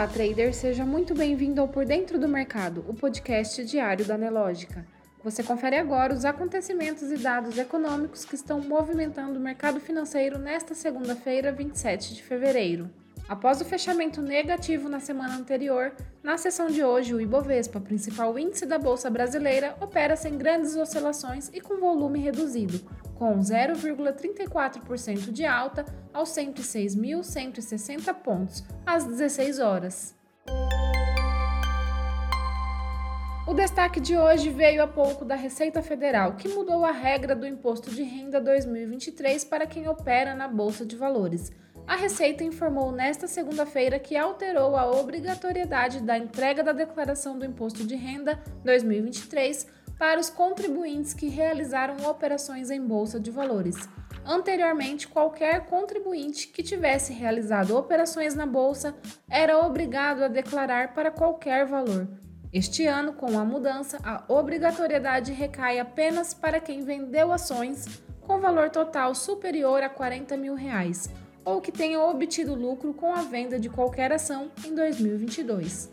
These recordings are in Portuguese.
Olá, trader, seja muito bem-vindo ao Por Dentro do Mercado, o podcast diário da Nelógica. Você confere agora os acontecimentos e dados econômicos que estão movimentando o mercado financeiro nesta segunda-feira, 27 de fevereiro. Após o fechamento negativo na semana anterior, na sessão de hoje, o Ibovespa, principal índice da Bolsa Brasileira, opera sem grandes oscilações e com volume reduzido, com 0,34% de alta aos 106.160 pontos, às 16 horas. O destaque de hoje veio há pouco da Receita Federal, que mudou a regra do Imposto de Renda 2023 para quem opera na Bolsa de Valores. A Receita informou nesta segunda-feira que alterou a obrigatoriedade da entrega da declaração do Imposto de Renda 2023 para os contribuintes que realizaram operações em bolsa de valores. Anteriormente, qualquer contribuinte que tivesse realizado operações na bolsa era obrigado a declarar para qualquer valor. Este ano, com a mudança, a obrigatoriedade recai apenas para quem vendeu ações com valor total superior a 40 mil reais ou que tenha obtido lucro com a venda de qualquer ação em 2022.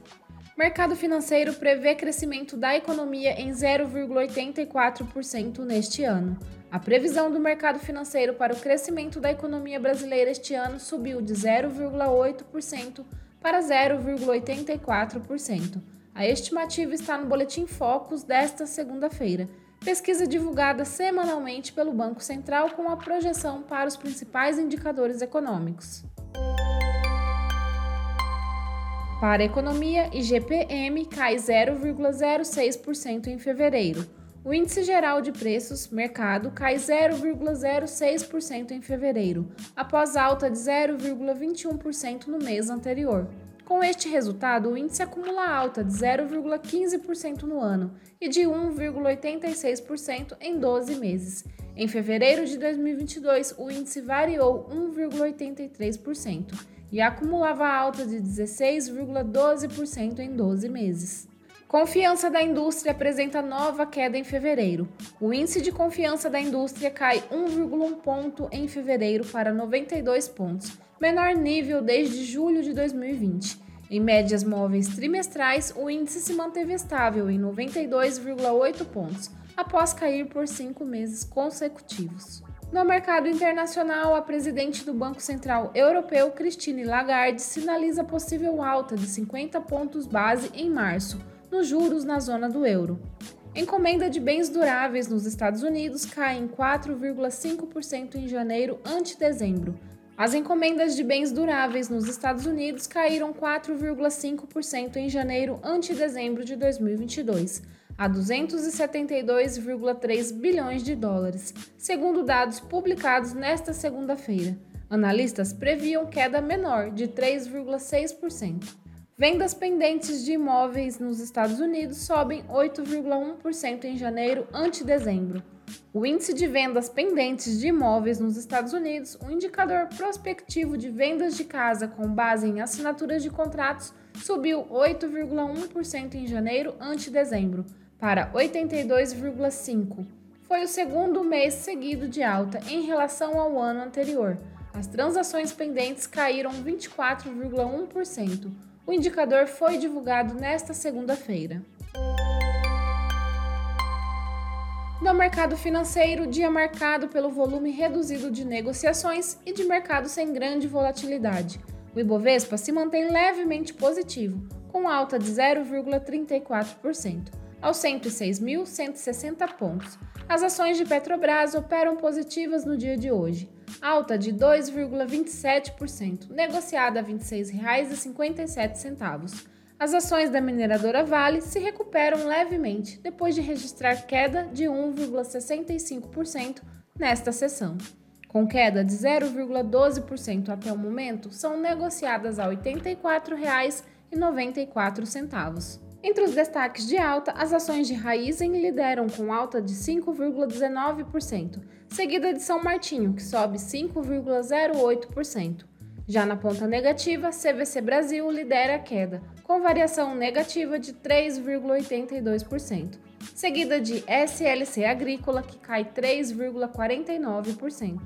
Mercado financeiro prevê crescimento da economia em 0,84% neste ano. A previsão do mercado financeiro para o crescimento da economia brasileira este ano subiu de 0,8% para 0,84%. A estimativa está no Boletim Focus desta segunda-feira pesquisa divulgada semanalmente pelo Banco Central com a projeção para os principais indicadores econômicos. Para a economia, IGPM cai 0,06% em fevereiro. O índice geral de preços, mercado, cai 0,06% em fevereiro, após alta de 0,21% no mês anterior. Com este resultado, o índice acumula alta de 0,15% no ano e de 1,86% em 12 meses. Em fevereiro de 2022, o índice variou 1,83% e acumulava alta de 16,12% em 12 meses. Confiança da indústria apresenta nova queda em fevereiro. O índice de confiança da indústria cai 1,1 ponto em fevereiro para 92 pontos, menor nível desde julho de 2020. Em médias móveis trimestrais, o índice se manteve estável em 92,8 pontos, após cair por cinco meses consecutivos. No mercado internacional, a presidente do Banco Central Europeu, Christine Lagarde, sinaliza possível alta de 50 pontos base em março nos juros na zona do euro. Encomenda de bens duráveis nos Estados Unidos cai em 4,5% em janeiro ante dezembro. As encomendas de bens duráveis nos Estados Unidos caíram 4,5% em janeiro ante dezembro de 2022, a 272,3 bilhões de dólares, segundo dados publicados nesta segunda-feira. Analistas previam queda menor, de 3,6%. Vendas pendentes de imóveis nos Estados Unidos sobem 8,1% em janeiro ante dezembro. O índice de vendas pendentes de imóveis nos Estados Unidos, um indicador prospectivo de vendas de casa com base em assinaturas de contratos, subiu 8,1% em janeiro ante dezembro, para 82,5%. Foi o segundo mês seguido de alta em relação ao ano anterior. As transações pendentes caíram 24,1%. O indicador foi divulgado nesta segunda-feira. No mercado financeiro, dia marcado pelo volume reduzido de negociações e de mercado sem grande volatilidade. O Ibovespa se mantém levemente positivo, com alta de 0,34%, aos 106.160 pontos. As ações de Petrobras operam positivas no dia de hoje alta de 2,27%, negociada a R$ 26,57. As ações da mineradora Vale se recuperam levemente depois de registrar queda de 1,65% nesta sessão. Com queda de 0,12% até o momento, são negociadas a R$ 84,94. Entre os destaques de alta, as ações de Raizen lideram com alta de 5,19%, seguida de São Martinho, que sobe 5,08%. Já na ponta negativa, CVC Brasil lidera a queda, com variação negativa de 3,82%, seguida de SLC Agrícola, que cai 3,49%.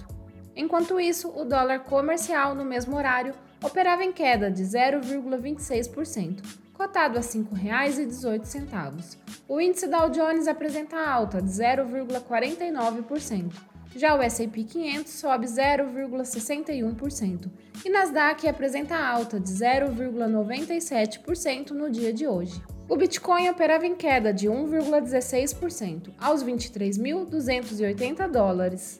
Enquanto isso, o dólar comercial no mesmo horário operava em queda de 0,26%, cotado a R$ 5,18. O índice Dow Jones apresenta alta de 0,49%. Já o S&P 500 sobe 0,61% e Nasdaq apresenta alta de 0,97% no dia de hoje. O Bitcoin operava em queda de 1,16% aos 23.280 dólares.